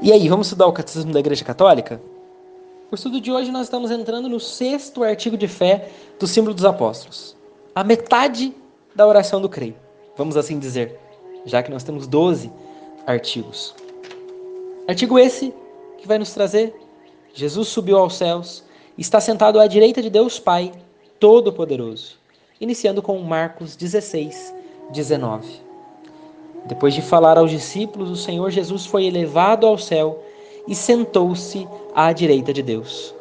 E aí, vamos estudar o Catecismo da Igreja Católica? O estudo de hoje nós estamos entrando no sexto artigo de fé do símbolo dos apóstolos. A metade da oração do creio, vamos assim dizer, já que nós temos 12 artigos. Artigo esse que vai nos trazer Jesus subiu aos céus, está sentado à direita de Deus Pai, Todo-Poderoso. Iniciando com Marcos 16, 19. Depois de falar aos discípulos, o Senhor Jesus foi elevado ao céu e sentou-se à direita de Deus.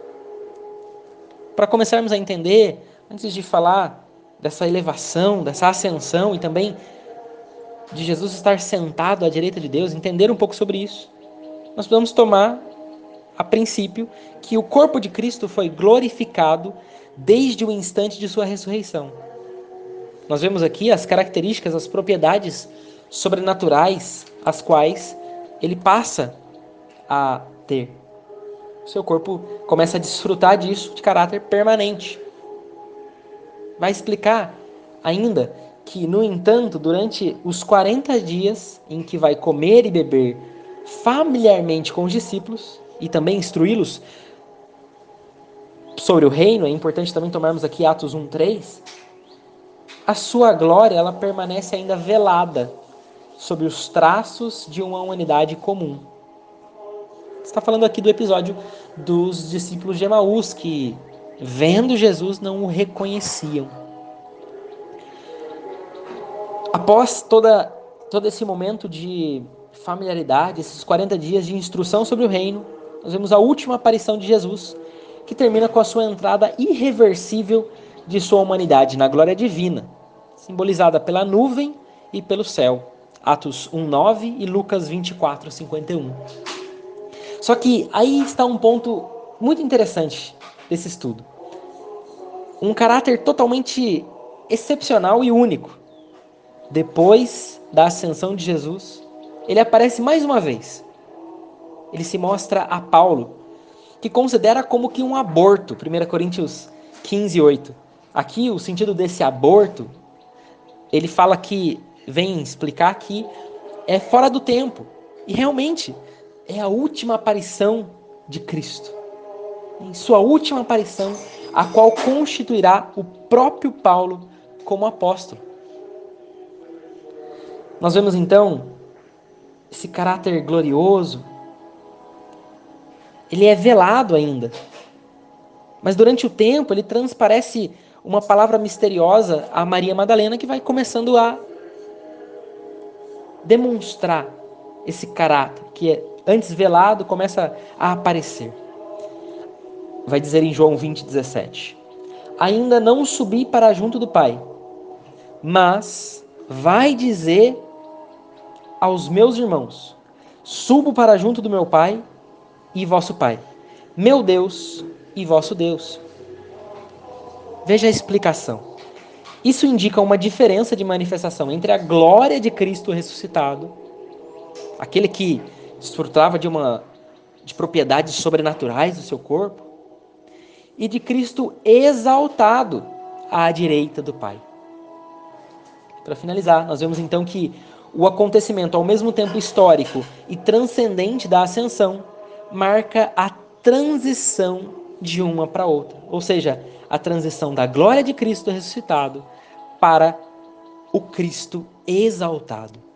Para começarmos a entender, antes de falar dessa elevação, dessa ascensão e também de Jesus estar sentado à direita de Deus, entender um pouco sobre isso, nós podemos tomar a princípio que o corpo de Cristo foi glorificado desde o instante de sua ressurreição. Nós vemos aqui as características, as propriedades sobrenaturais as quais ele passa a ter. Seu corpo começa a desfrutar disso de caráter permanente. Vai explicar ainda que, no entanto, durante os 40 dias em que vai comer e beber familiarmente com os discípulos e também instruí-los sobre o reino, é importante também tomarmos aqui Atos 1:3. A sua glória, ela permanece ainda velada sobre os traços de uma humanidade comum. Está falando aqui do episódio dos discípulos de Emaús que, vendo Jesus, não o reconheciam. Após toda, todo esse momento de familiaridade, esses 40 dias de instrução sobre o reino, nós vemos a última aparição de Jesus, que termina com a sua entrada irreversível de sua humanidade na glória divina, simbolizada pela nuvem e pelo céu. Atos 1:9 e Lucas 24:51. Só que aí está um ponto muito interessante desse estudo. Um caráter totalmente excepcional e único. Depois da ascensão de Jesus, ele aparece mais uma vez. Ele se mostra a Paulo, que considera como que um aborto, 1 Coríntios 15, 8. Aqui, o sentido desse aborto, ele fala que vem explicar que é fora do tempo. E realmente é a última aparição de Cristo. Em sua última aparição, a qual constituirá o próprio Paulo como apóstolo. Nós vemos então esse caráter glorioso. Ele é velado ainda. Mas durante o tempo ele transparece uma palavra misteriosa a Maria Madalena que vai começando a demonstrar esse caráter que é antes velado começa a aparecer. Vai dizer em João 20, 17: Ainda não subi para junto do Pai, mas vai dizer aos meus irmãos: Subo para junto do meu Pai e vosso Pai, meu Deus e vosso Deus. Veja a explicação. Isso indica uma diferença de manifestação entre a glória de Cristo ressuscitado, aquele que desfrutava de uma de propriedades sobrenaturais do seu corpo, e de Cristo exaltado à direita do Pai. Para finalizar, nós vemos então que o acontecimento, ao mesmo tempo histórico e transcendente da ascensão, marca a transição de uma para outra, ou seja, a transição da glória de Cristo ressuscitado para o Cristo exaltado.